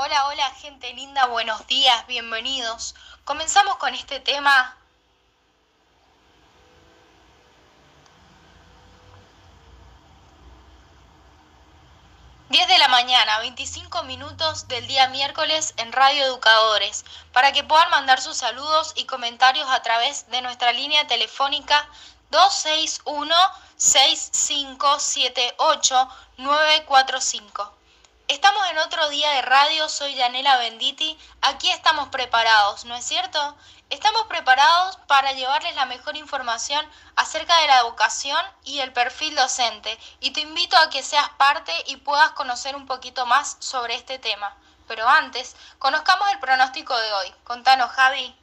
Hola, hola gente linda, buenos días, bienvenidos. Comenzamos con este tema. ...10 de la mañana, 25 minutos del día miércoles en Radio Educadores... ...para que puedan mandar sus saludos y comentarios a través de nuestra línea telefónica 261-6578-945. Estamos en otro día de radio, soy Yanela Benditi, aquí estamos preparados, ¿no es cierto? Estamos preparados para llevarles la mejor información acerca de la educación y el perfil docente y te invito a que seas parte y puedas conocer un poquito más sobre este tema. Pero antes, conozcamos el pronóstico de hoy. Contanos, Javi.